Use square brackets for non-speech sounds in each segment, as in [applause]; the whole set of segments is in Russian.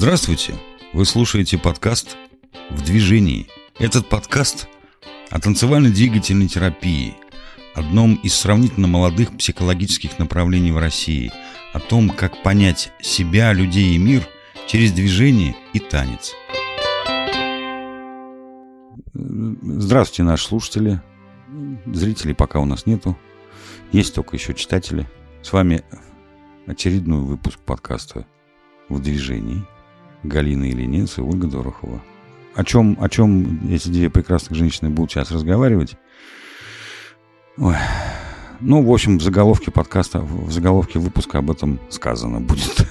Здравствуйте! Вы слушаете подкаст «В движении». Этот подкаст о танцевально-двигательной терапии, одном из сравнительно молодых психологических направлений в России, о том, как понять себя, людей и мир через движение и танец. Здравствуйте, наши слушатели. Зрителей пока у нас нету. Есть только еще читатели. С вами очередной выпуск подкаста «В движении». Галина Ильинец и Ольга Дорохова. О чем, о чем эти две прекрасных женщины будут сейчас разговаривать? Ой. Ну, в общем, в заголовке подкаста, в заголовке выпуска об этом сказано будет.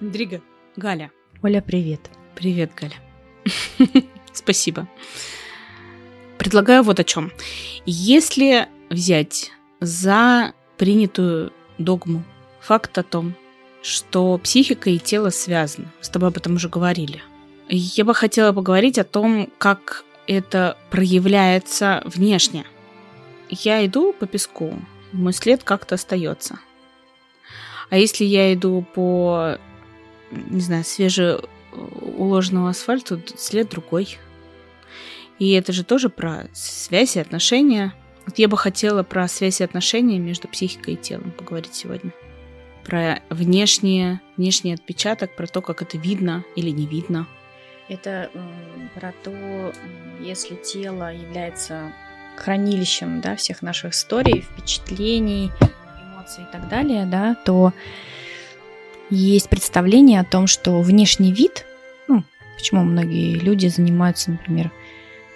Дрига, Галя. Оля, привет. Привет, Галя. [laughs] Спасибо. Предлагаю вот о чем. Если взять за принятую догму факт о том, что психика и тело связаны. с тобой об этом уже говорили. Я бы хотела поговорить о том, как это проявляется внешне. Я иду по песку, мой след как-то остается. А если я иду по, не знаю, свежеуложенному асфальту, след другой. И это же тоже про связь и отношения. Вот я бы хотела про связь и отношения между психикой и телом поговорить сегодня про внешнее, внешний отпечаток, про то, как это видно или не видно. Это про то, если тело является хранилищем да, всех наших историй, впечатлений, эмоций и так далее, да, то есть представление о том, что внешний вид, ну, почему многие люди занимаются, например,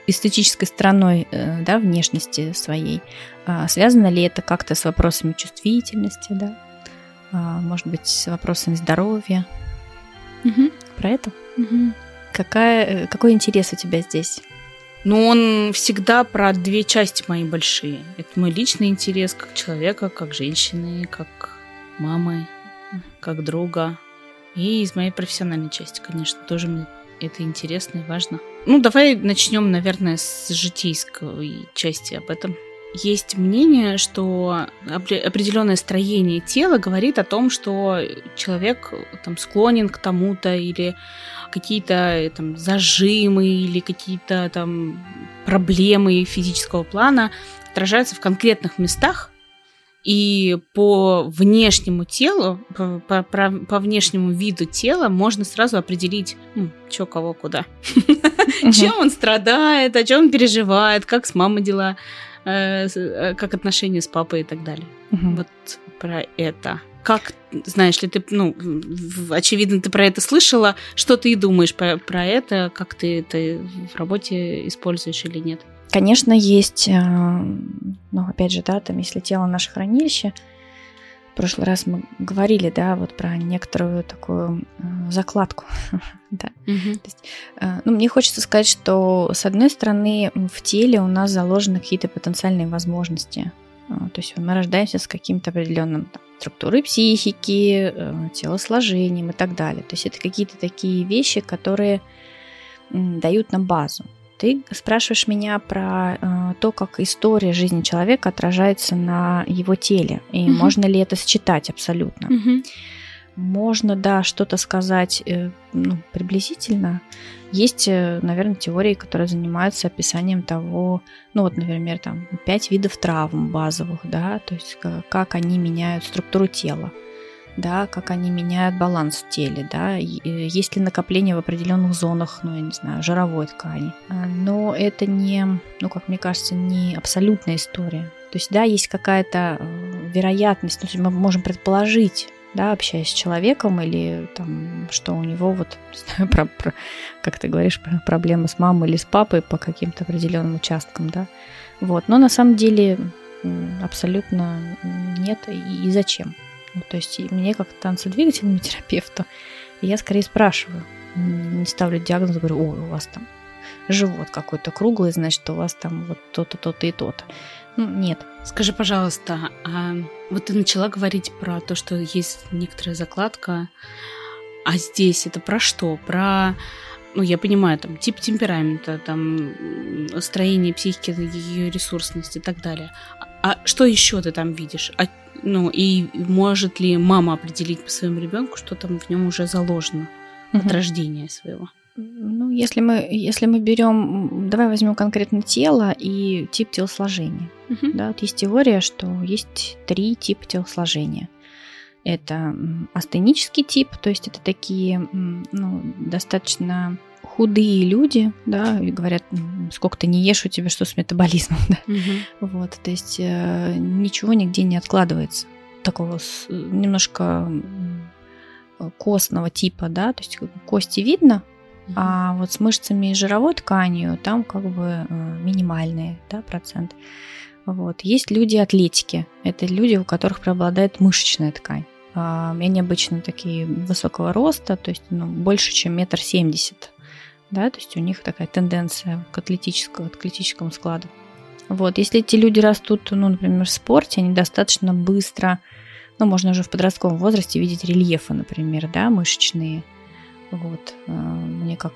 эстетической стороной э, да, внешности своей, а связано ли это как-то с вопросами чувствительности, да, может быть, с вопросами здоровья. Угу. Про это? Угу. Какая, э, какой интерес у тебя здесь? Ну, он всегда про две части мои большие. Это мой личный интерес как человека, как женщины, как мамы, как друга. И из моей профессиональной части, конечно, тоже мне это интересно и важно. Ну, давай начнем, наверное, с житейской части об этом. Есть мнение, что определенное строение тела говорит о том, что человек там, склонен к тому-то или какие-то там, зажимы или какие-то там проблемы физического плана отражаются в конкретных местах, и по внешнему телу, по, по, по внешнему виду тела можно сразу определить, ну, что кого куда. [laughs] Чем он страдает, о чем он переживает, как с мамой дела. Э, э, как отношения с папой и так далее. Угу. Вот про это. Как, знаешь ли, ты, ну, очевидно, ты про это слышала, что ты думаешь про, про это, как ты это в работе используешь или нет? Конечно, есть, э, ну, опять же, да, там, если тело наше хранилище, в прошлый раз мы говорили, да, вот про некоторую такую э, закладку. [laughs] да. Угу. То есть, э, ну, мне хочется сказать, что с одной стороны в теле у нас заложены какие-то потенциальные возможности. Э, то есть мы рождаемся с каким-то определенным там, структурой психики, телосложением и так далее. То есть это какие-то такие вещи, которые дают нам базу. Ты спрашиваешь меня про то, как история жизни человека отражается на его теле, и угу. можно ли это сочетать абсолютно. Угу. Можно, да, что-то сказать э, ну, приблизительно. Есть, э, наверное, теории, которые занимаются описанием того, ну вот, например, там пять видов травм базовых, да, то есть как они меняют структуру тела да, как они меняют баланс в теле, да, э, есть ли накопление в определенных зонах, ну, я не знаю, жировой ткани. А, но это не, ну, как мне кажется, не абсолютная история. То есть, да, есть какая-то э, вероятность, есть мы можем предположить, да, общаясь с человеком, или там, что у него вот, [laughs] про, про, как ты говоришь, про проблемы с мамой или с папой по каким-то определенным участкам, да. Вот, но на самом деле абсолютно нет и зачем. Ну, то есть мне как танцедвигательному терапевту я скорее спрашиваю, не ставлю диагноз, говорю, ой, у вас там живот какой-то круглый, значит, у вас там вот то-то, то-то и то-то. Ну, нет. Скажи, пожалуйста, а вот ты начала говорить про то, что есть некоторая закладка, а здесь это про что? Про, ну, я понимаю, там, тип темперамента, там, строение психики, ее ресурсность и так далее. А что еще ты там видишь? А ну, и может ли мама определить по своему ребенку, что там в нем уже заложено? угу. от рождения своего? Ну, если мы, если мы берем, давай возьмем конкретно тело и тип телосложения. Угу. Да, вот есть теория, что есть три типа телосложения. Это астенический тип, то есть это такие ну, достаточно худые люди, да, и говорят, сколько ты не ешь, у тебя что с метаболизмом, [laughs] да. Угу. Вот, то есть э, ничего нигде не откладывается. Такого с, немножко костного типа, да, то есть кости видно, угу. а вот с мышцами и жировой тканью там как бы э, минимальный, да, процент. Вот. Есть люди атлетики. Это люди, у которых преобладает мышечная ткань. А, они обычно такие высокого роста, то есть ну, больше, чем метр семьдесят да, то есть у них такая тенденция к атлетическому, атлетическому складу. Вот, если эти люди растут, ну, например, в спорте, они достаточно быстро, ну, можно уже в подростковом возрасте видеть рельефы, например, да, мышечные. Вот, э, мне как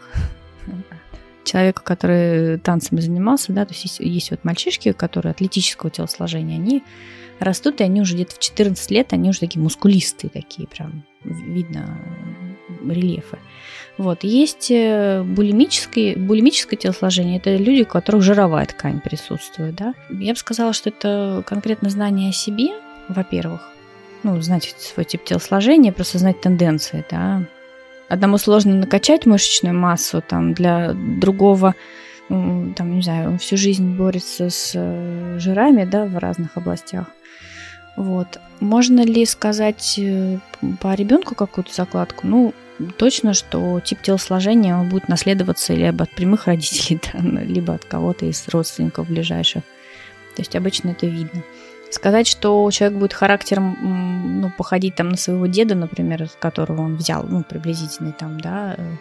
[laughs] человека, который танцами занимался, да, то есть есть, есть вот мальчишки, которые атлетического телосложения, они растут, и они уже где-то в 14 лет, они уже такие мускулистые такие, прям видно рельефы. Вот. Есть э, булимическое, булимическое телосложение. Это люди, у которых жировая ткань присутствует. Да? Я бы сказала, что это конкретно знание о себе, во-первых. Ну, знать свой тип телосложения, просто знать тенденции. Да? Одному сложно накачать мышечную массу, там, для другого там, не знаю, он всю жизнь борется с э, жирами, да, в разных областях. Вот. Можно ли сказать э, по ребенку какую-то закладку? Ну, точно, что тип телосложения он будет наследоваться либо от прямых [laughs] родителей, да, либо от кого-то из родственников ближайших. То есть обычно это видно. Сказать, что человек будет характером, ну, походить там на своего деда, например, которого он взял, ну, приблизительный там, да, э,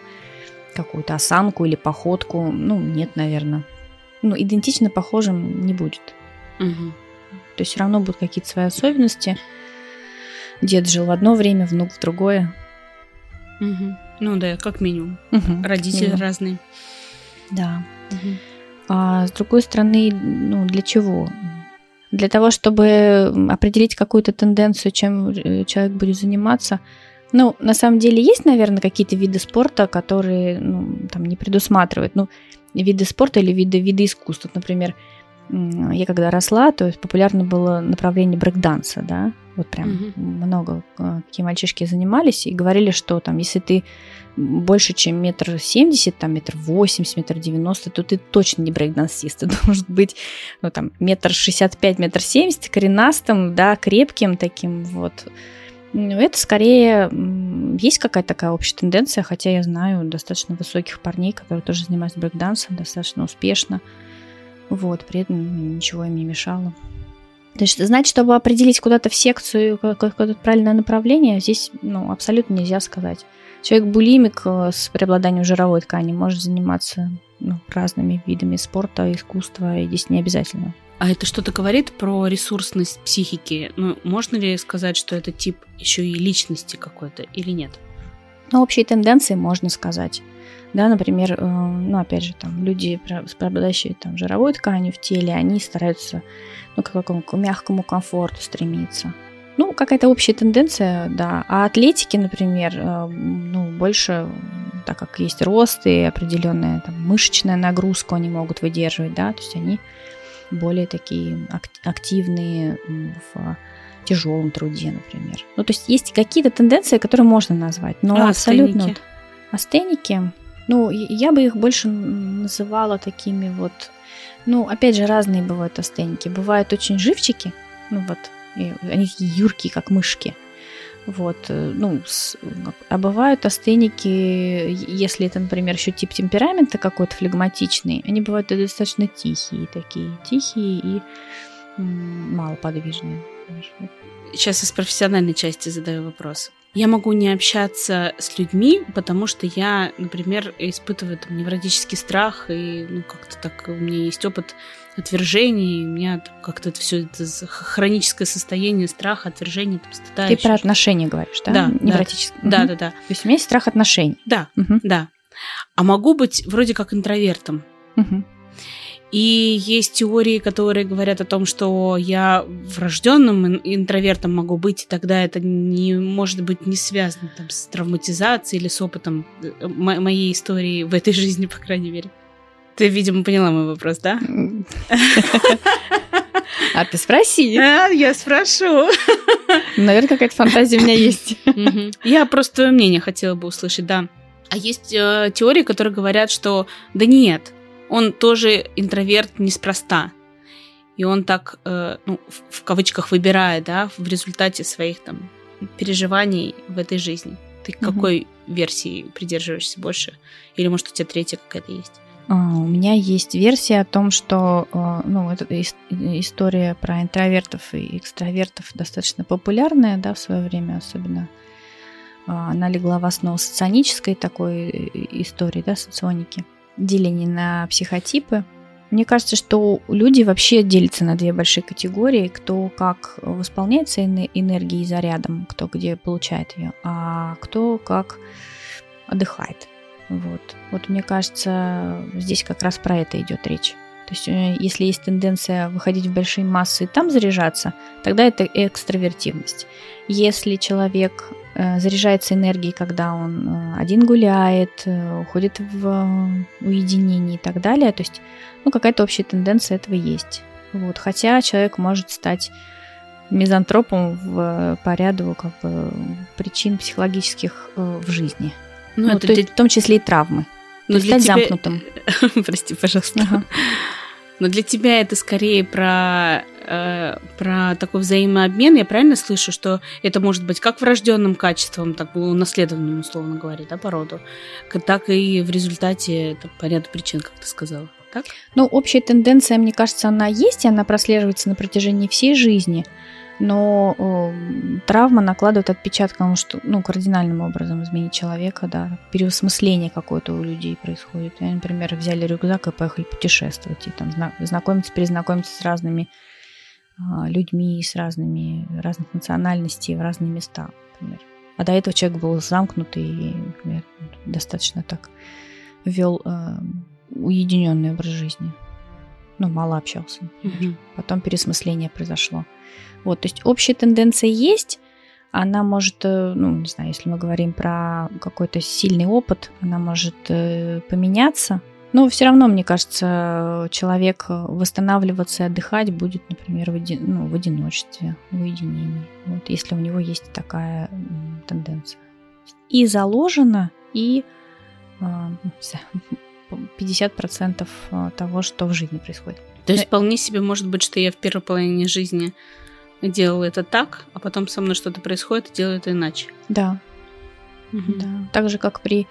какую-то осанку или походку, ну, нет, наверное. Ну, идентично похожим не будет. Угу. То есть все равно будут какие-то свои особенности. Дед жил в одно время, внук в другое. Угу. Ну да, как минимум. Угу, Родители минимум. разные. Да. Угу. А с другой стороны, ну для чего? Для того, чтобы определить какую-то тенденцию, чем э, человек будет заниматься. Ну, на самом деле есть, наверное, какие-то виды спорта, которые ну, там не предусматривают. Ну, виды спорта или виды, виды искусства. Например, я когда росла, то есть популярно было направление брейкданса, да, вот прям угу. много э, какие мальчишки занимались и говорили, что там, если ты больше, чем метр семьдесят, там метр восемьдесят, метр девяносто, то ты точно не брейкдансист, [laughs] ты должен быть, ну там, метр шестьдесят пять, метр семьдесят, коренастым, да, крепким таким, вот. Ну, это скорее есть какая-то такая общая тенденция, хотя я знаю достаточно высоких парней, которые тоже занимаются брейкдансом достаточно успешно. Вот, при этом ничего им не мешало. То есть знать, чтобы определить куда-то в секцию какое-то правильное направление, здесь ну, абсолютно нельзя сказать. Человек булимик э, с преобладанием жировой ткани может заниматься ну, разными видами спорта, искусства, и здесь не обязательно. А это что-то говорит про ресурсность психики? Ну, можно ли сказать, что это тип еще и личности какой-то или нет? Ну, общие тенденции можно сказать. Да, например, э, ну, опять же, там, люди, обладающие там, жировой тканью в теле, они стараются ну, к какому к мягкому комфорту стремиться. Ну, какая-то общая тенденция, да. А атлетики, например, э, ну, больше, так как есть рост и определенная там, мышечная нагрузка они могут выдерживать, да, то есть они более такие активные в тяжелом труде, например. Ну, то есть есть какие-то тенденции, которые можно назвать, но а абсолютно... Астеники? Астеники ну, я бы их больше называла такими вот... Ну, опять же, разные бывают астеники. Бывают очень живчики, ну вот, и они юркие, как мышки. Вот, э, ну, с, а бывают астеники, если это, например, еще тип темперамента какой-то флегматичный, они бывают достаточно тихие такие, тихие и малоподвижные. Сейчас из профессиональной части задаю вопрос. Я могу не общаться с людьми, потому что я, например, испытываю там невротический страх, и ну как-то так у меня есть опыт отвержения, и у меня как-то это все это хроническое состояние страха, отвержения, там, стыда. Ты про отношения говоришь, да? Да. Невротическое. Да, угу. да, да. То есть у меня есть страх отношений. Да, угу. да. А могу быть вроде как интровертом. Угу. И есть теории, которые говорят о том, что я врожденным интровертом могу быть, и тогда это не может быть не связано там, с травматизацией или с опытом э, моей истории в этой жизни, по крайней мере. Ты, видимо, поняла мой вопрос, да? [laughs] А ты спроси. А, я спрошу. Наверное, какая-то фантазия у меня есть. Я просто твое мнение хотела бы услышать, да. А есть э, теории, которые говорят, что да нет, он тоже интроверт неспроста. И он так, э, ну, в, в кавычках, выбирает, да, в результате своих там переживаний в этой жизни. Ты к какой версии придерживаешься больше? Или, может, у тебя третья какая-то есть? А, у меня есть версия о том, что а, ну, эта история про интровертов и экстравертов достаточно популярная да, в свое время, особенно а, она легла в основу соционической такой э, истории, да, соционики, деление на психотипы. Мне кажется, что люди вообще делятся на две большие категории, кто как восполняется энергией зарядом, кто где получает ее, а кто как отдыхает. Вот. вот мне кажется, здесь как раз про это идет речь. То есть, э, если есть тенденция выходить в большие массы и там заряжаться, тогда это экстравертивность. Если человек заряжается энергией, когда он э, один гуляет, уходит в уединение и так далее, то есть, ну, какая-то общая тенденция этого есть. Вот. Хотя человек может стать мизантропом в, по ряду как бы, причин психологических в жизни. Ну, ну это то, для... в том числе и травмы. Но для стать тебя... замкнутым. [laughs] Прости, пожалуйста. Ага. Но для тебя это скорее про, э, про такой взаимообмен. Я правильно слышу, что это может быть как врожденным качеством, так унаследованным, условно говоря, да, по роду, так и в результате это по ряду причин, как ты сказала. Так? Ну, общая тенденция, мне кажется, она есть, и она прослеживается на протяжении всей жизни но э, травма накладывает отпечаток, потому что ну, кардинальным образом изменить человека, да, переосмысление какое-то у людей происходит. Они, например, взяли рюкзак и поехали путешествовать, и там знакомиться, перезнакомиться с разными людьми, с разными, разных национальностей в разные места, например. А до этого человек был замкнутый и, например, достаточно так вел э, уединенный образ жизни. Ну, мало общался. Например. Потом переосмысление произошло. Вот, то есть общая тенденция есть, она может, э, ну, не знаю, если мы говорим про какой-то сильный опыт, она может э, поменяться, но все равно, мне кажется, человек восстанавливаться и отдыхать будет, например, в, оди, ну, в одиночестве, в уединении, вот, если у него есть такая тенденция. И заложено, и 50% э, того, что в жизни происходит. То есть вполне себе может быть, что я в первой половине жизни делал это так, а потом со мной что-то происходит и делаю это иначе. Да. Угу. да. Так же, как при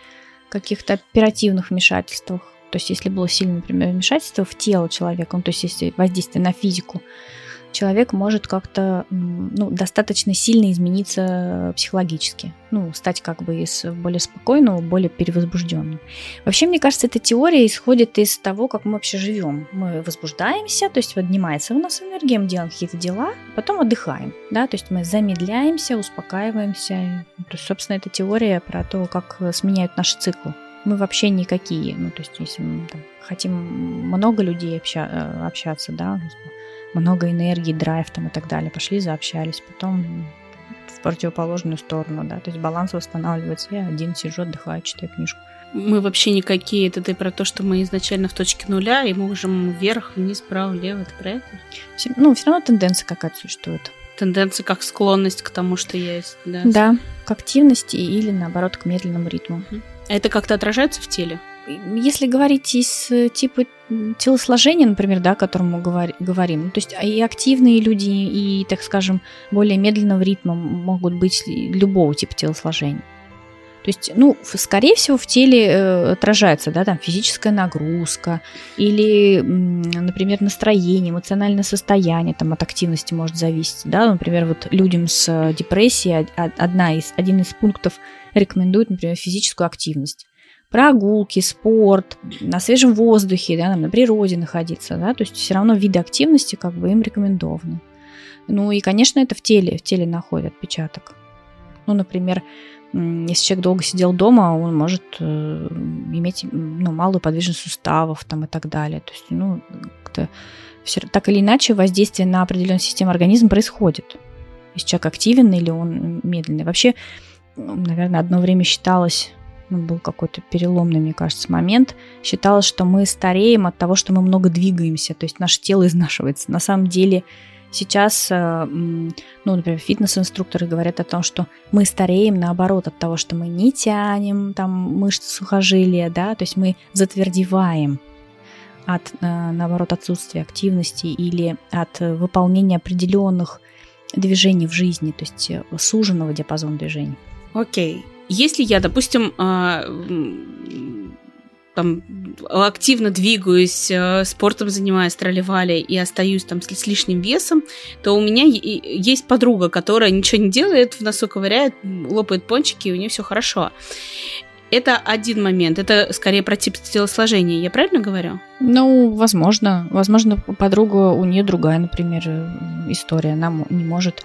каких-то оперативных вмешательствах. То есть, если было сильное, например, вмешательство в тело человека, ну, то есть, если воздействие на физику, человек может как-то ну, достаточно сильно измениться психологически. Ну, стать как бы из более спокойного, более перевозбужденным. Вообще, мне кажется, эта теория исходит из того, как мы вообще живем. Мы возбуждаемся, то есть поднимается у нас энергия, мы делаем какие-то дела, потом отдыхаем. Да? То есть мы замедляемся, успокаиваемся. То есть, собственно, эта теория про то, как сменяют наши циклы. Мы вообще никакие. Ну, то есть, если мы там, хотим много людей обща- э, общаться, да, много энергии, драйв там и так далее. Пошли, заобщались, потом в противоположную сторону, да, то есть баланс восстанавливается. Я один сижу, отдыхаю, читаю книжку. Мы вообще никакие. Это ты про то, что мы изначально в точке нуля и можем вверх, вниз, вправо, влево. Это про это? Ну, все равно тенденция какая-то существует. Тенденция как склонность к тому, что есть. Да, да к активности или, наоборот, к медленному ритму. А это как-то отражается в теле? Если говорить из э, типа телосложения, например, да, о котором мы говорим, то есть и активные люди, и, так скажем, более медленного ритма могут быть любого типа телосложения. То есть, ну, скорее всего, в теле э, отражается, да, там физическая нагрузка или, например, настроение, эмоциональное состояние, там от активности может зависеть, да, например, вот людям с депрессией одна из, один из пунктов рекомендует, например, физическую активность прогулки, спорт, на свежем воздухе, да, на природе находиться, да, то есть все равно виды активности как бы им рекомендованы. Ну и, конечно, это в теле, в теле находит отпечаток. Ну, например, если человек долго сидел дома, он может э, иметь ну, малую подвижность суставов там, и так далее. То есть, ну, как-то все, так или иначе воздействие на определенную систему организма происходит. Если человек активен или он медленный. Вообще, наверное, одно время считалось, ну, был какой-то переломный, мне кажется, момент, считалось, что мы стареем от того, что мы много двигаемся, то есть наше тело [laughs] изнашивается. На самом деле сейчас, э, ну, например, фитнес-инструкторы говорят о том, что мы стареем наоборот от того, что мы не тянем там мышцы сухожилия, да, то есть мы затвердеваем от, э, наоборот, отсутствия активности или от выполнения определенных движений в жизни, то есть э, суженного диапазона движений. Окей. Если я, допустим, там активно двигаюсь, э, спортом занимаюсь, тролливали и остаюсь там с, лишним весом, то у меня есть подруга, которая ничего не делает, в носу ковыряет, лопает пончики, и у нее все хорошо. Это один момент. Это скорее про тип телосложения. Я правильно говорю? Ну, возможно. Возможно, подруга, у нее другая, например, история. Она не может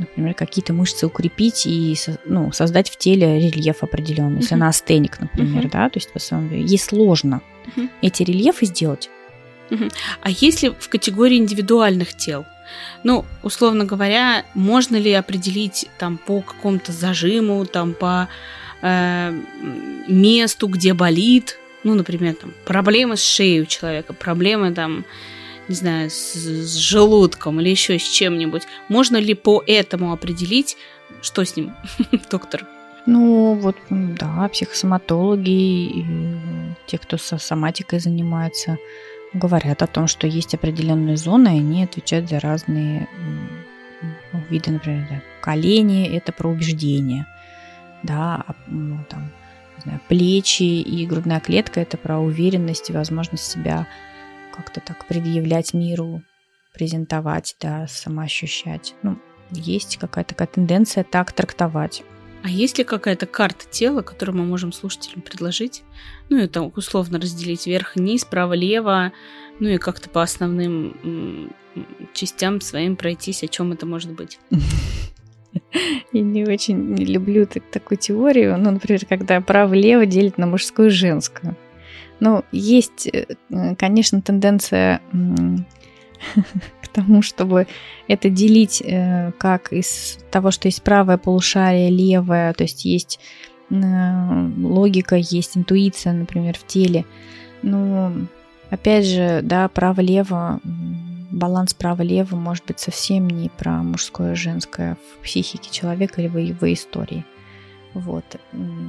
например, какие-то мышцы укрепить и ну, создать в теле рельеф определенный. Если uh-huh. она астеник, например, uh-huh. да, то есть в основном ей сложно uh-huh. эти рельефы сделать. Uh-huh. А если в категории индивидуальных тел? Ну, условно говоря, можно ли определить там по какому-то зажиму, там по э, месту, где болит, ну, например, там, проблемы с шеей у человека, проблемы там, не знаю, с, с желудком или еще с чем-нибудь, можно ли по этому определить, что с ним, [laughs] доктор? Ну, вот, да, психосоматологи, и те, кто со соматикой занимается, говорят о том, что есть определенные зоны, и они отвечают за разные виды, например, да, колени – это про убеждение – да, а, ну, там, знаю, плечи и грудная клетка – это про уверенность и возможность себя как-то так предъявлять миру, презентовать, да, самоощущать. Ну, есть какая-то такая тенденция так трактовать. А есть ли какая-то карта тела, которую мы можем слушателям предложить? Ну, это условно разделить вверх-вниз, право-лево, ну и как-то по основным частям своим пройтись, о чем это может быть. [laughs] Я не очень люблю такую теорию. Ну, например, когда право-лево делит на мужскую и женскую. Ну, есть, э, конечно, тенденция [laughs] к тому, чтобы это делить э, как из того, что есть правое полушарие, левое, то есть есть э, логика, есть интуиция, например, в теле. Но, опять же, да, право-лево баланс право-лево может быть совсем не про мужское и женское в психике человека или в его истории. Вот.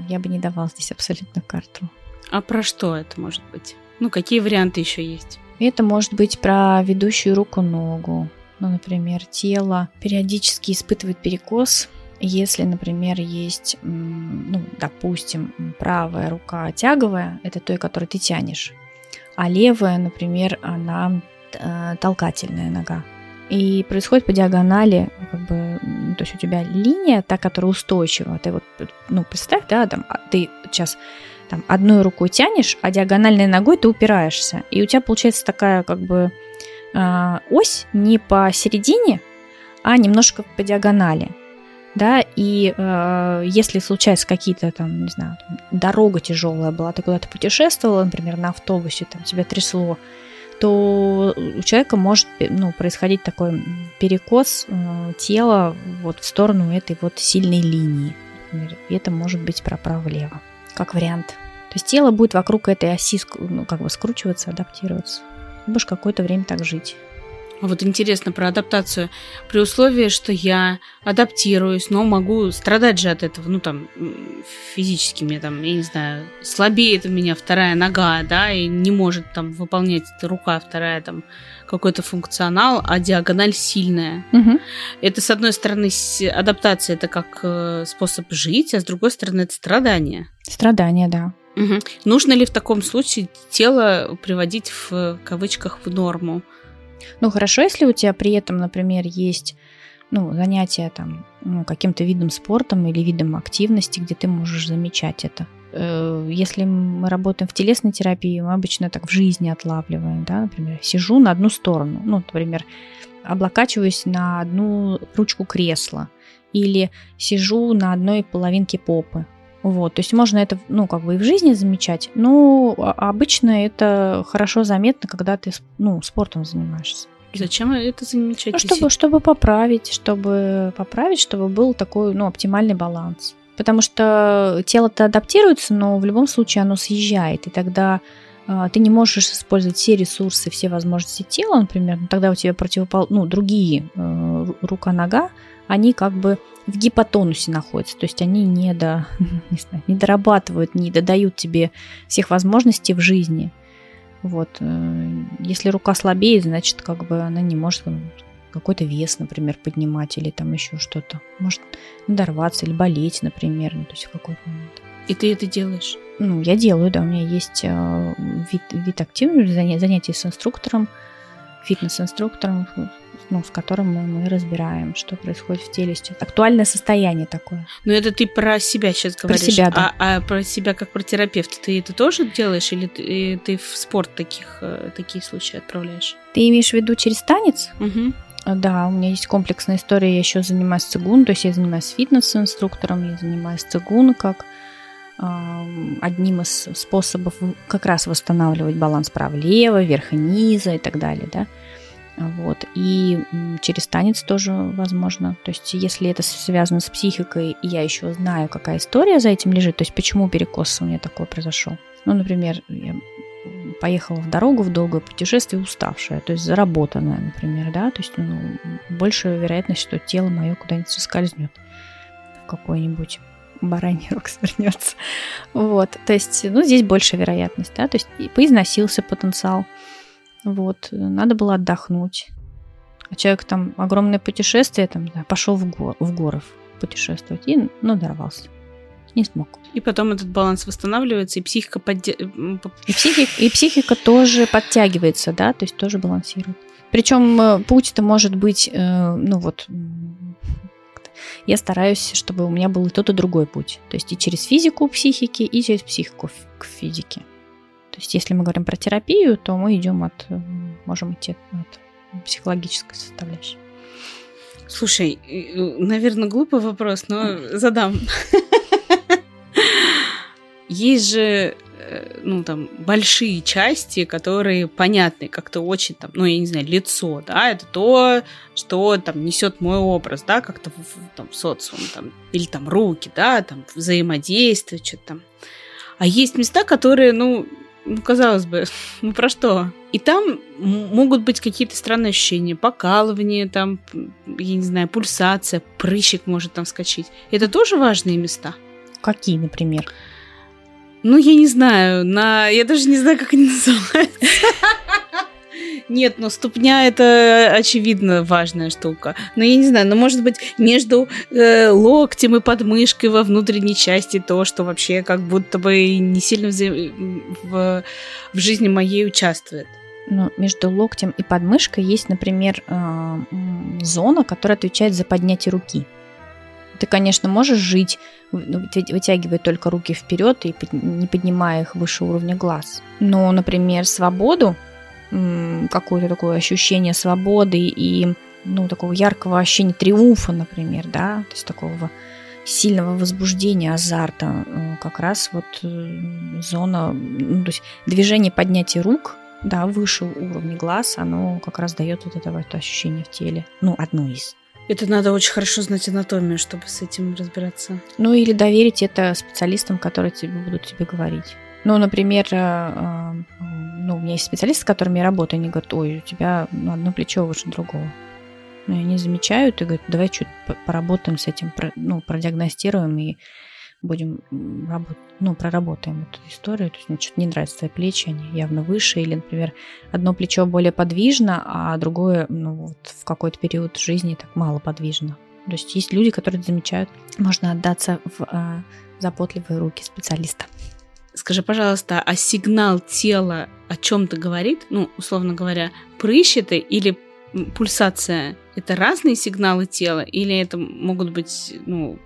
Я бы не давала здесь абсолютно карту. А про что это может быть? Ну, какие варианты еще есть? Это может быть про ведущую руку-ногу. Ну, например, тело периодически испытывает перекос, если, например, есть, ну, допустим, правая рука тяговая, это той, которую ты тянешь, а левая, например, она э, толкательная нога. И происходит по диагонали, как бы, то есть у тебя линия, та, которая устойчива. Ты вот, ну, представь, да, там, а, ты сейчас там одной рукой тянешь, а диагональной ногой ты упираешься. И у тебя получается такая, как бы, э, ось не посередине, а немножко по диагонали. Да, и э, если случаются какие-то там, не знаю, там, дорога тяжелая была, ты куда-то путешествовала, например, на автобусе, там тебя трясло, то у человека может ну, происходить такой перекос э, тела вот в сторону этой вот сильной линии. Например. И это может быть право-лево, как вариант. То есть тело будет вокруг этой оси ну, как бы скручиваться, адаптироваться. Будешь какое-то время так жить. Вот интересно про адаптацию. При условии, что я адаптируюсь, но могу страдать же от этого, ну там физически мне там, я не знаю, слабеет у меня вторая нога, да, и не может там выполнять эта рука вторая там какой-то функционал, а диагональ сильная. Угу. Это, с одной стороны, адаптация это как э, способ жить, а с другой стороны, это страдание. Страдание, да. Угу. Нужно ли в таком случае тело приводить в кавычках в норму? Ну, хорошо, если у тебя при этом, например, есть ну, занятия там, ну, каким-то видом спортом или видом активности, где ты можешь замечать это. Э, если мы работаем в телесной терапии, мы обычно так в жизни отлавливаем, да, например, сижу на одну сторону, ну, например, облокачиваюсь на одну ручку кресла, или сижу на одной половинке попы. Вот, то есть можно это, ну, как бы и в жизни замечать, но обычно это хорошо заметно, когда ты, ну, спортом занимаешься. Зачем это замечать? Ну, чтобы, чтобы поправить, чтобы поправить, чтобы был такой, ну, оптимальный баланс. Потому что тело-то адаптируется, но в любом случае оно съезжает, и тогда э, ты не можешь использовать все ресурсы, все возможности тела, например, но тогда у тебя противопол... ну, другие э, рука-нога, они как бы в гипотонусе находятся, то есть они не, до, [laughs] не, знаю, не дорабатывают, не додают тебе всех возможностей в жизни. Вот. Э, если рука слабеет, значит, как бы она не может какой-то вес, например, поднимать или там еще что-то. Может надорваться или болеть, например, ну, то есть в какой-то момент. И ты это делаешь? Ну, я делаю, да. У меня есть э, вид, вид активности, занятий с инструктором, фитнес-инструктором, ну, с которым мы, мы разбираем, что происходит в теле сейчас. Актуальное состояние такое. Ну, это ты про себя сейчас говоришь. Про себя, да. А, а про себя как про терапевта ты это тоже делаешь или ты, ты в спорт таких, э, такие случаи отправляешь? Ты имеешь в виду через танец? Угу. Да, у меня есть комплексная история. Я еще занимаюсь цигун, то есть я занимаюсь фитнес-инструктором, я занимаюсь цигун как одним из способов как раз восстанавливать баланс права-лево, верха низа и так далее, да. Вот. И через танец тоже возможно. То есть, если это связано с психикой, и я еще знаю, какая история за этим лежит, то есть, почему перекос у меня такой произошел. Ну, например, я поехала в дорогу в долгое путешествие уставшая, то есть заработанная, например, да, то есть ну, больше вероятность, что тело мое куда-нибудь соскользнет в какой-нибудь бараний рог [laughs] свернется. Вот, то есть, ну, здесь больше вероятность, да, то есть поизносился потенциал, вот, надо было отдохнуть. А человек там огромное путешествие, там, да, пошел в, гор, в горы путешествовать и надорвался. Не смог. И потом этот баланс восстанавливается, и психика подде... и, психик, и психика тоже подтягивается, да, то есть тоже балансирует. Причем э, путь это может быть, э, ну вот, я стараюсь, чтобы у меня был и тот, и другой путь. То есть и через физику психики, и через психику к физике. То есть если мы говорим про терапию, то мы идем от, э, можем идти от психологической составляющей. Слушай, наверное, глупый вопрос, но задам. [laughs] Есть же э, ну, там, большие части, которые понятны как-то очень, там, ну, я не знаю, лицо, да, это то, что, там, несет мой образ, да, как-то в, там, социум, там, или, там, руки, да, там, взаимодействие, что-то там. А есть места, которые, ну, ну, казалось бы, [laughs] ну про что? И там могут быть какие-то странные ощущения, покалывание, там, я не знаю, пульсация, прыщик может там скачать. Это тоже важные места. Какие, например? Ну, я не знаю, на... я даже не знаю, как они [laughs] называются. Нет, но ступня это очевидно важная штука. Но я не знаю, но может быть между э, локтем и подмышкой во внутренней части то, что вообще как будто бы не сильно в, в жизни моей участвует. Ну, между локтем и подмышкой есть, например, э, зона, которая отвечает за поднятие руки. Ты, конечно, можешь жить, ну, вытягивая только руки вперед и не поднимая их выше уровня глаз. Но, например, свободу, какое-то такое ощущение свободы и ну, такого яркого ощущения триумфа, например, да, то есть такого сильного возбуждения, азарта, э, как раз вот э, зона, ну, то есть движение поднятия рук, да, выше уровня глаз, оно как раз дает вот это вот ощущение в теле. Ну, одно из. Это надо очень хорошо знать анатомию, чтобы с этим разбираться. Ну или доверить это специалистам, которые тебе будут тебе говорить. Ну, например, э, э, ну, у меня есть специалисты, с которыми я работаю, они говорят, ой, у тебя ну, одно плечо выше другого. Но они замечают и говорят, давай что-то поработаем с этим, ну, продиагностируем и будем работать, ну, проработаем эту историю. То есть мне что-то не нравится твои плечи, они явно выше. Или, например, одно плечо более подвижно, а другое, ну, вот в какой-то период жизни так мало подвижно. То есть есть люди, которые замечают, можно отдаться в э, заботливые руки специалиста. Скажи, пожалуйста, а сигнал тела о чем-то говорит? Ну, условно говоря, прыщ это или пульсация? Это разные сигналы тела или это могут быть, ну,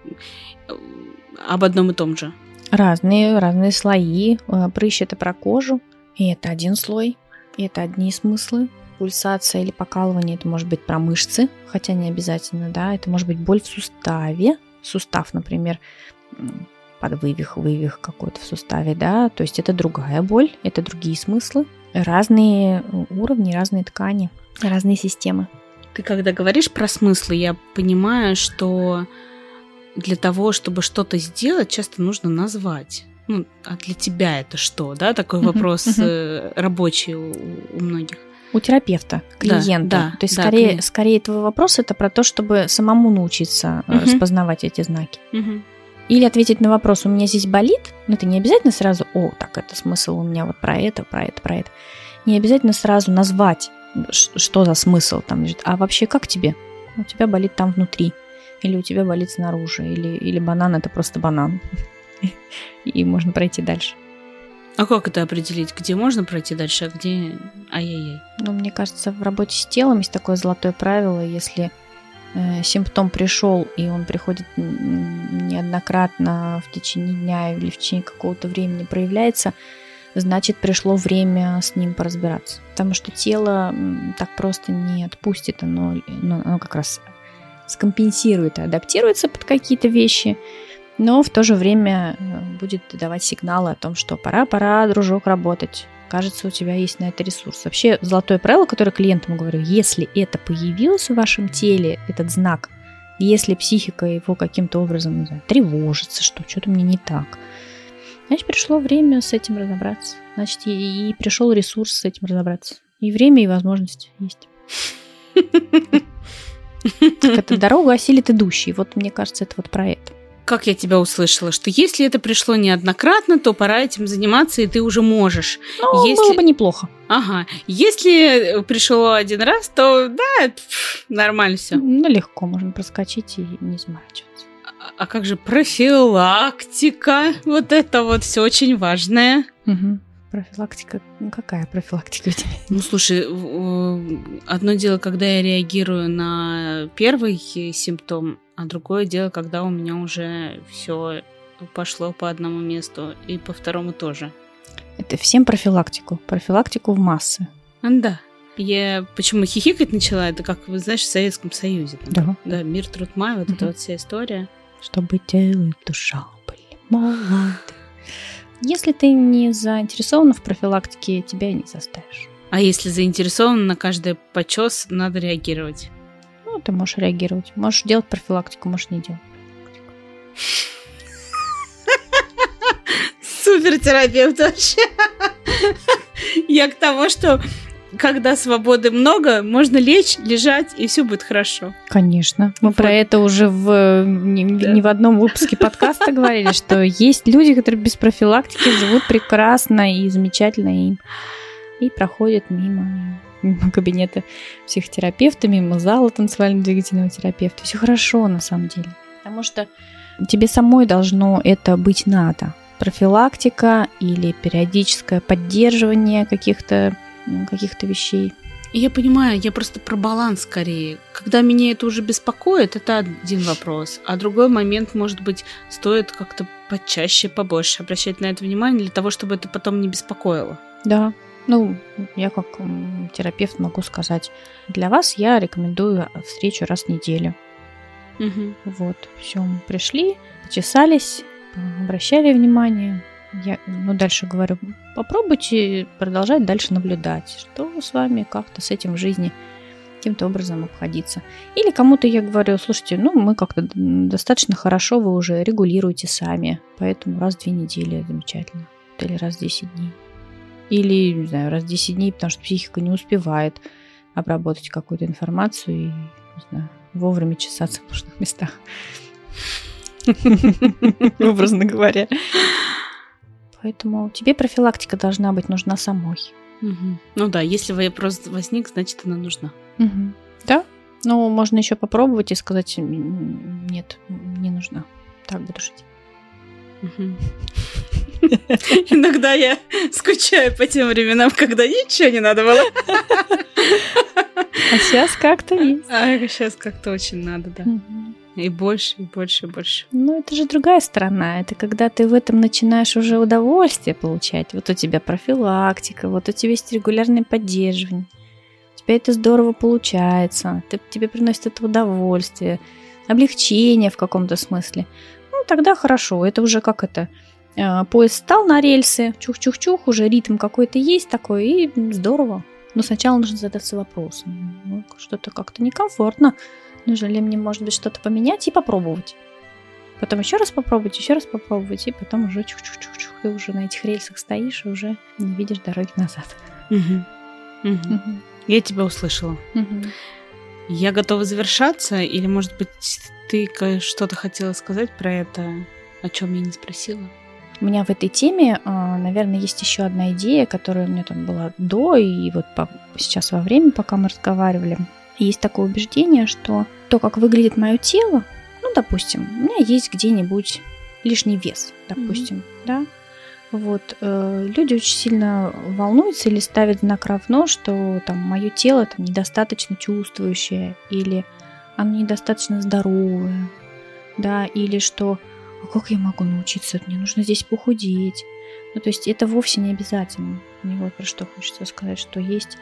об одном и том же? Разные, разные слои. Э, прыщ это про кожу, и это один слой, и это одни смыслы. пульсация или покалывание, это может быть про мышцы, хотя не обязательно, да, это может быть боль в суставе, сустав, например, под вывих, вывих какой-то в суставе, да, то есть это другая боль, это другие смыслы, разные уровни, разные ткани, разные системы. Ты когда говоришь про смыслы, я понимаю, что для того, чтобы что-то сделать, часто нужно назвать. Ну, а для тебя это что, да? Такой вопрос uh-huh. рабочий у, у многих. У терапевта, клиента. Да, да, То есть да, скорее, клиент. скорее твой вопрос это про то, чтобы самому научиться uh-huh. распознавать эти знаки. Uh-huh. Или ответить на вопрос, у меня здесь болит, но это не обязательно сразу, о, так, это смысл у меня вот про это, про это, про это. Не обязательно сразу назвать, что за смысл там лежит. А вообще, как тебе? У тебя болит там внутри, или у тебя болит снаружи, или, или банан это просто банан. [laughs] И можно пройти дальше. А как это определить? Где можно пройти дальше, а где ай-яй-яй? Ну, мне кажется, в работе с телом есть такое золотое правило, если Э, симптом пришел, и он приходит неоднократно в течение дня или в течение какого-то времени проявляется, значит, пришло время с ним поразбираться. Потому что тело так просто не отпустит, оно, ну, оно как раз скомпенсирует адаптируется под какие-то вещи, но в то же время э, будет давать сигналы о том, что пора, пора, дружок, работать кажется, у тебя есть на это ресурс. Вообще, золотое правило, которое клиентам говорю, если это появилось в вашем теле, этот знак, если психика его каким-то образом знаю, тревожится, что что-то мне не так, значит, пришло время с этим разобраться. Значит, и, и пришел ресурс с этим разобраться. И время, и возможность есть. [laughs] Так это дорогу осилит идущий. Вот мне кажется, это вот про это как я тебя услышала, что если это пришло неоднократно, то пора этим заниматься, и ты уже можешь. Ну, если... было бы неплохо. Ага. Если пришло один раз, то да, пф, нормально все. Ну, легко, можно проскочить и не заморачиваться. А, а как же профилактика? Вот это вот все очень важное. Угу. Профилактика? Ну, какая профилактика у тебя? Ну, слушай, одно дело, когда я реагирую на первый симптом, а другое дело, когда у меня уже все пошло по одному месту и по второму тоже. Это всем профилактику. Профилактику в массы. Да. Я почему хихикать начала, это как, вы знаешь, в Советском Союзе. да. Да, мир, труд, май, вот угу. эта вот вся история. Чтобы тело и душа были молоды. Если ты не заинтересована в профилактике, тебя не заставишь. А если заинтересован, на каждый почес надо реагировать. Ну, ты можешь реагировать. Можешь делать профилактику, можешь не делать. Супер терапевт вообще. Я к тому, что когда свободы много, можно лечь, лежать, и все будет хорошо. Конечно. Мы вот. про это уже в, не, да. не в одном выпуске подкаста говорили, что есть люди, которые без профилактики живут прекрасно и замечательно, и, и проходят мимо мимо кабинета психотерапевта, мимо зала танцевально-двигательного терапевта. Все хорошо на самом деле. Потому что тебе самой должно это быть надо. Профилактика или периодическое поддерживание каких-то каких-то вещей. Я понимаю, я просто про баланс скорее. Когда меня это уже беспокоит, это один вопрос. А другой момент, может быть, стоит как-то почаще, побольше обращать на это внимание для того, чтобы это потом не беспокоило. Да, ну, я как терапевт могу сказать, для вас я рекомендую встречу раз в неделю. Угу. Вот, все, мы пришли, чесались, обращали внимание. Я, ну, дальше говорю, попробуйте продолжать дальше наблюдать, что с вами как-то с этим в жизни каким-то образом обходиться. Или кому-то я говорю, слушайте, ну, мы как-то достаточно хорошо вы уже регулируете сами, поэтому раз в две недели замечательно. Или раз в 10 дней. Или, не знаю, раз в 10 дней, потому что психика не успевает обработать какую-то информацию и, не знаю, вовремя чесаться в нужных местах. [laughs] Образно говоря. Поэтому тебе профилактика должна быть нужна самой. Ну да, если вопрос возник, значит она нужна. Да. Ну, можно еще попробовать и сказать, нет, не нужна. Так буду жить. [laughs] Иногда я скучаю по тем временам, когда ничего не надо было. А сейчас как-то [laughs] есть. А сейчас как-то очень надо, да. И больше, и больше, и больше. Ну, это же другая сторона. Это когда ты в этом начинаешь уже удовольствие получать. Вот у тебя профилактика, вот у тебя есть регулярное поддерживание. тебя это здорово получается, ты, тебе приносит это удовольствие, облегчение в каком-то смысле, ну, тогда хорошо, это уже как это, э, поезд стал на рельсы, чух-чух-чух, уже ритм какой-то есть такой, и здорово. Но сначала нужно задаться вопросом, ну, что-то как-то некомфортно, нужно ли мне, может быть, что-то поменять и попробовать. Потом еще раз попробовать, еще раз попробовать, и потом уже чух-чух-чух, ты уже на этих рельсах стоишь и уже не видишь дороги назад. Угу. Угу. Угу. Я тебя услышала. Угу. Я готова завершаться, или, может быть, ты что-то хотела сказать про это, о чем я не спросила? У меня в этой теме, а, наверное, есть еще одна идея, которая у меня там была до и вот сейчас во время, пока мы разговаривали. Есть такое убеждение, что то, как выглядит мое тело, ну, допустим, у меня есть где-нибудь лишний вес, допустим, mm-hmm. да, вот, э, люди очень сильно волнуются или ставят знак равно, что там мое тело там недостаточно чувствующее, или оно недостаточно здоровое, да, или что а как я могу научиться, мне нужно здесь похудеть. Ну, то есть это вовсе не обязательно. Мне вот про что хочется сказать, что есть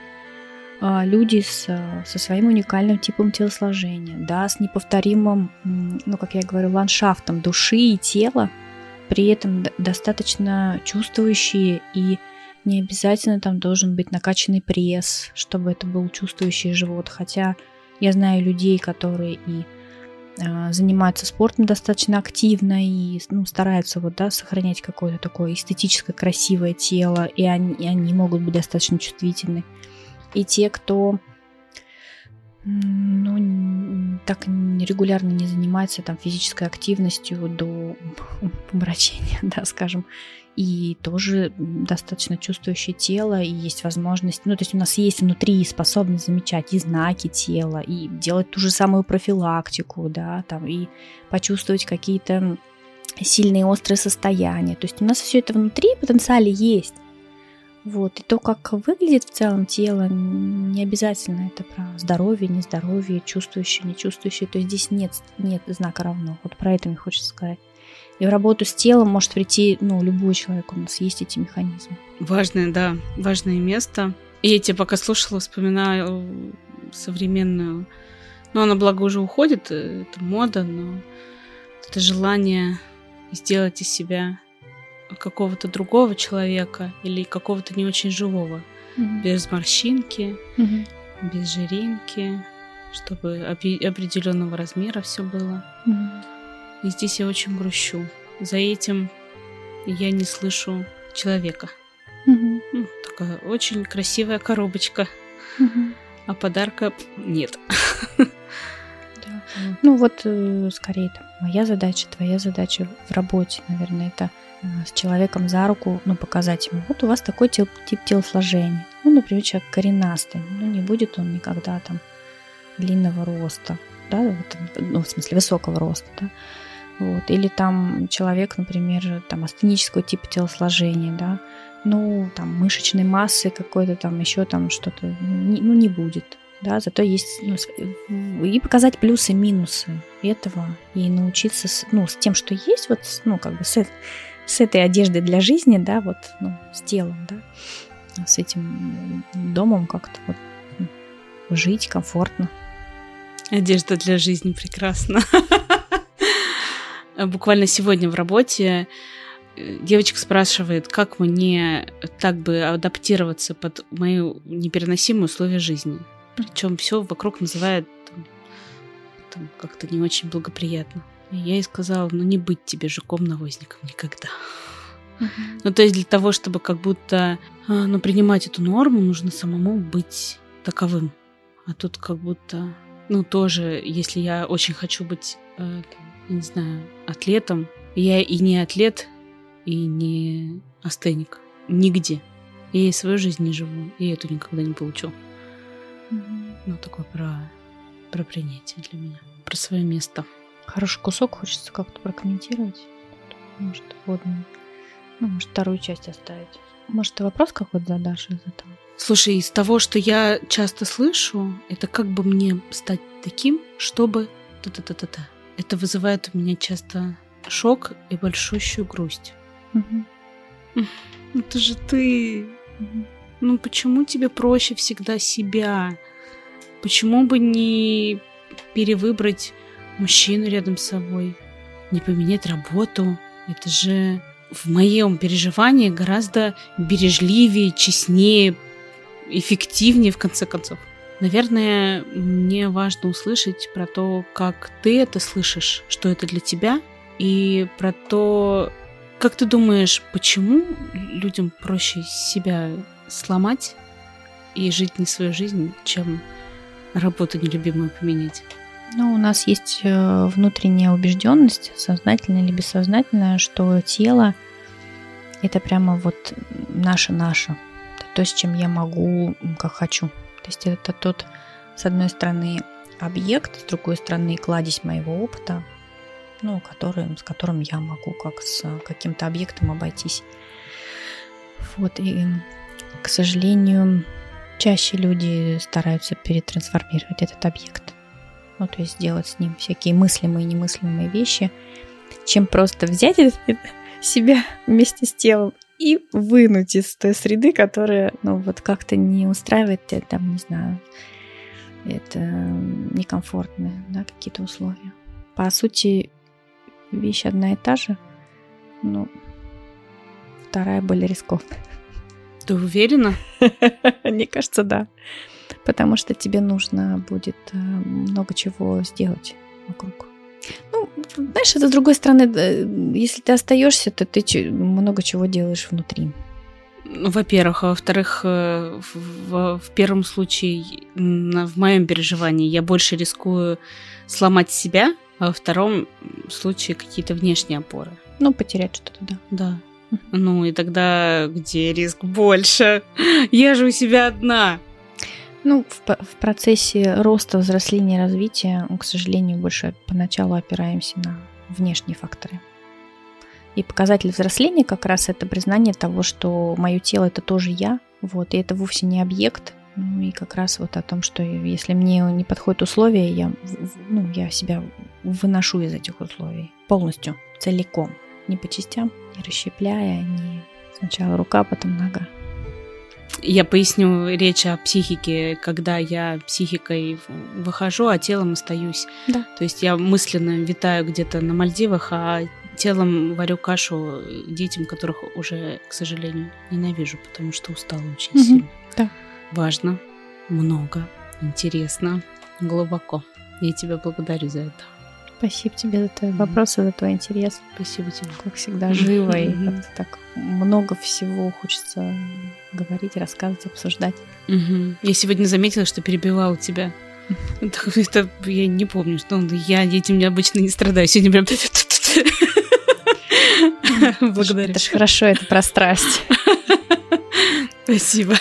люди с, со своим уникальным типом телосложения, да, с неповторимым, ну, как я говорю, ландшафтом души и тела, при этом достаточно чувствующие и не обязательно там должен быть накачанный пресс, чтобы это был чувствующий живот. Хотя я знаю людей, которые и э, занимаются спортом достаточно активно и ну, стараются вот, да, сохранять какое-то такое эстетическое красивое тело, и они, и они могут быть достаточно чувствительны. И те, кто ну, так регулярно не занимается там физической активностью до [laughs] помрачения, да, скажем, и тоже достаточно чувствующее тело, и есть возможность, ну, то есть у нас есть внутри способность замечать и знаки тела, и делать ту же самую профилактику, да, там, и почувствовать какие-то сильные острые состояния. То есть у нас все это внутри потенциале есть. Вот. И то, как выглядит в целом тело, не обязательно это про здоровье, нездоровье, чувствующее, нечувствующее. То есть здесь нет, нет знака равно. Вот про это мне хочется сказать. И в работу с телом может прийти ну, любой человек, у нас есть эти механизмы. Важное, да, важное место. И я тебя пока слушала, вспоминаю современную... Ну, она, благо, уже уходит, э, это мода, но это желание сделать из себя какого-то другого человека или какого-то не очень живого. Mm-hmm. Без морщинки, mm-hmm. без жиринки, чтобы определенного размера все было. Mm-hmm. И здесь я очень грущу. За этим я не слышу человека. Mm-hmm. Ну, такая очень красивая коробочка. Mm-hmm. А подарка нет. Да. Ну вот, э, скорее, там, моя задача, твоя задача в работе, наверное, это с человеком за руку, ну, показать ему, вот у вас такой тип, тип телосложения. Ну, например, человек коренастый, ну, не будет он никогда там длинного роста, да, ну, в смысле высокого роста, да, вот, или там человек, например, там астенического типа телосложения, да, ну, там, мышечной массы какой-то там, еще там что-то, ну, ну, не будет, да, зато есть, ну, и показать плюсы, минусы этого, и научиться, с, ну, с тем, что есть, вот, ну, как бы с, с этой одеждой для жизни, да, вот, ну, с телом, да, с этим домом как-то вот ну, жить комфортно. Одежда для жизни прекрасна. [laughs] Буквально сегодня в работе э, девочка спрашивает, как мне так бы адаптироваться под мои непереносимые условия жизни. Причем все вокруг называют там, там, как-то не очень благоприятно. И я ей сказала, ну не быть тебе жуком-навозником никогда. Uh-huh. Ну, то есть для того, чтобы как будто а, ну, принимать эту норму, нужно самому быть таковым. А тут как будто, ну, тоже, если я очень хочу быть, э, не знаю, атлетом, я и не атлет, и не астеник. Нигде. Я и свою жизнь не живу, и эту никогда не получу. Ну, такое про, про принятие для меня, про свое место. Хороший кусок хочется как-то прокомментировать. Может, водную. Ну, может, вторую часть оставить. Может, ты вопрос какой-то задашь из этого? Слушай, из того, что я часто слышу, это как бы мне стать таким, чтобы... Та-та-та-та-та. Это вызывает у меня часто шок и большущую грусть. Угу. Это же ты. Угу. Ну почему тебе проще всегда себя почему бы не перевыбрать мужчину рядом с собой, не поменять работу? Это же в моем переживании гораздо бережливее, честнее, эффективнее, в конце концов. Наверное, мне важно услышать про то, как ты это слышишь, что это для тебя, и про то, как ты думаешь, почему людям проще себя сломать и жить не свою жизнь, чем работу нелюбимую поменять? Ну, у нас есть э, внутренняя убежденность, сознательная или бессознательная, что тело это прямо вот наше-наше, то, с чем я могу, как хочу. То есть это тот, с одной стороны, объект, с другой стороны, кладезь моего опыта, ну, который, с которым я могу как с каким-то объектом обойтись. Вот, и, к сожалению, чаще люди стараются перетрансформировать этот объект. Ну, то есть сделать с ним всякие мыслимые и немыслимые вещи, чем просто взять [laughs] себя вместе с телом и вынуть из той среды, которая, ну, вот как-то не устраивает тебя, там, не знаю, это некомфортные, да, какие-то условия. По сути, вещь одна и та же, но вторая более рискованная. Ты уверена? [laughs] Мне кажется, да. Потому что тебе нужно будет э, много чего сделать вокруг. Ну, знаешь, это с другой стороны, если ты остаешься, то ты много чего делаешь внутри. Ну, во-первых, а во-вторых, э, в, в первом случае, в моем переживании, я больше рискую сломать себя, а во втором случае какие-то внешние опоры. Ну, потерять что-то, да. Да. Ну и тогда где риск больше? [laughs] Я же у себя одна. Ну, в, в процессе роста, взросления, развития, к сожалению, больше поначалу опираемся на внешние факторы. И показатель взросления как раз это признание того, что мое тело это тоже я, вот, и это вовсе не объект. Ну и как раз вот о том, что если мне не подходят условия, я, ну, я себя выношу из этих условий полностью, целиком, не по частям, не расщепляя, не сначала рука, потом нога. Я поясню речь о психике, когда я психикой выхожу, а телом остаюсь. Да. То есть я мысленно витаю где-то на Мальдивах, а телом варю кашу детям, которых уже, к сожалению, ненавижу, потому что устала очень угу. сильно. Да. Важно, много, интересно, глубоко. Я тебя благодарю за это. Спасибо тебе за твои вопросы, за твой интерес. Спасибо тебе. Как всегда, живо и так много всего хочется говорить, рассказывать, обсуждать. Я сегодня заметила, что перебивала тебя. [laughs] Это, я не помню, что я этим обычно не страдаю. Сегодня прям... Благодарю. Это же хорошо, это про страсть. [laughs] Спасибо.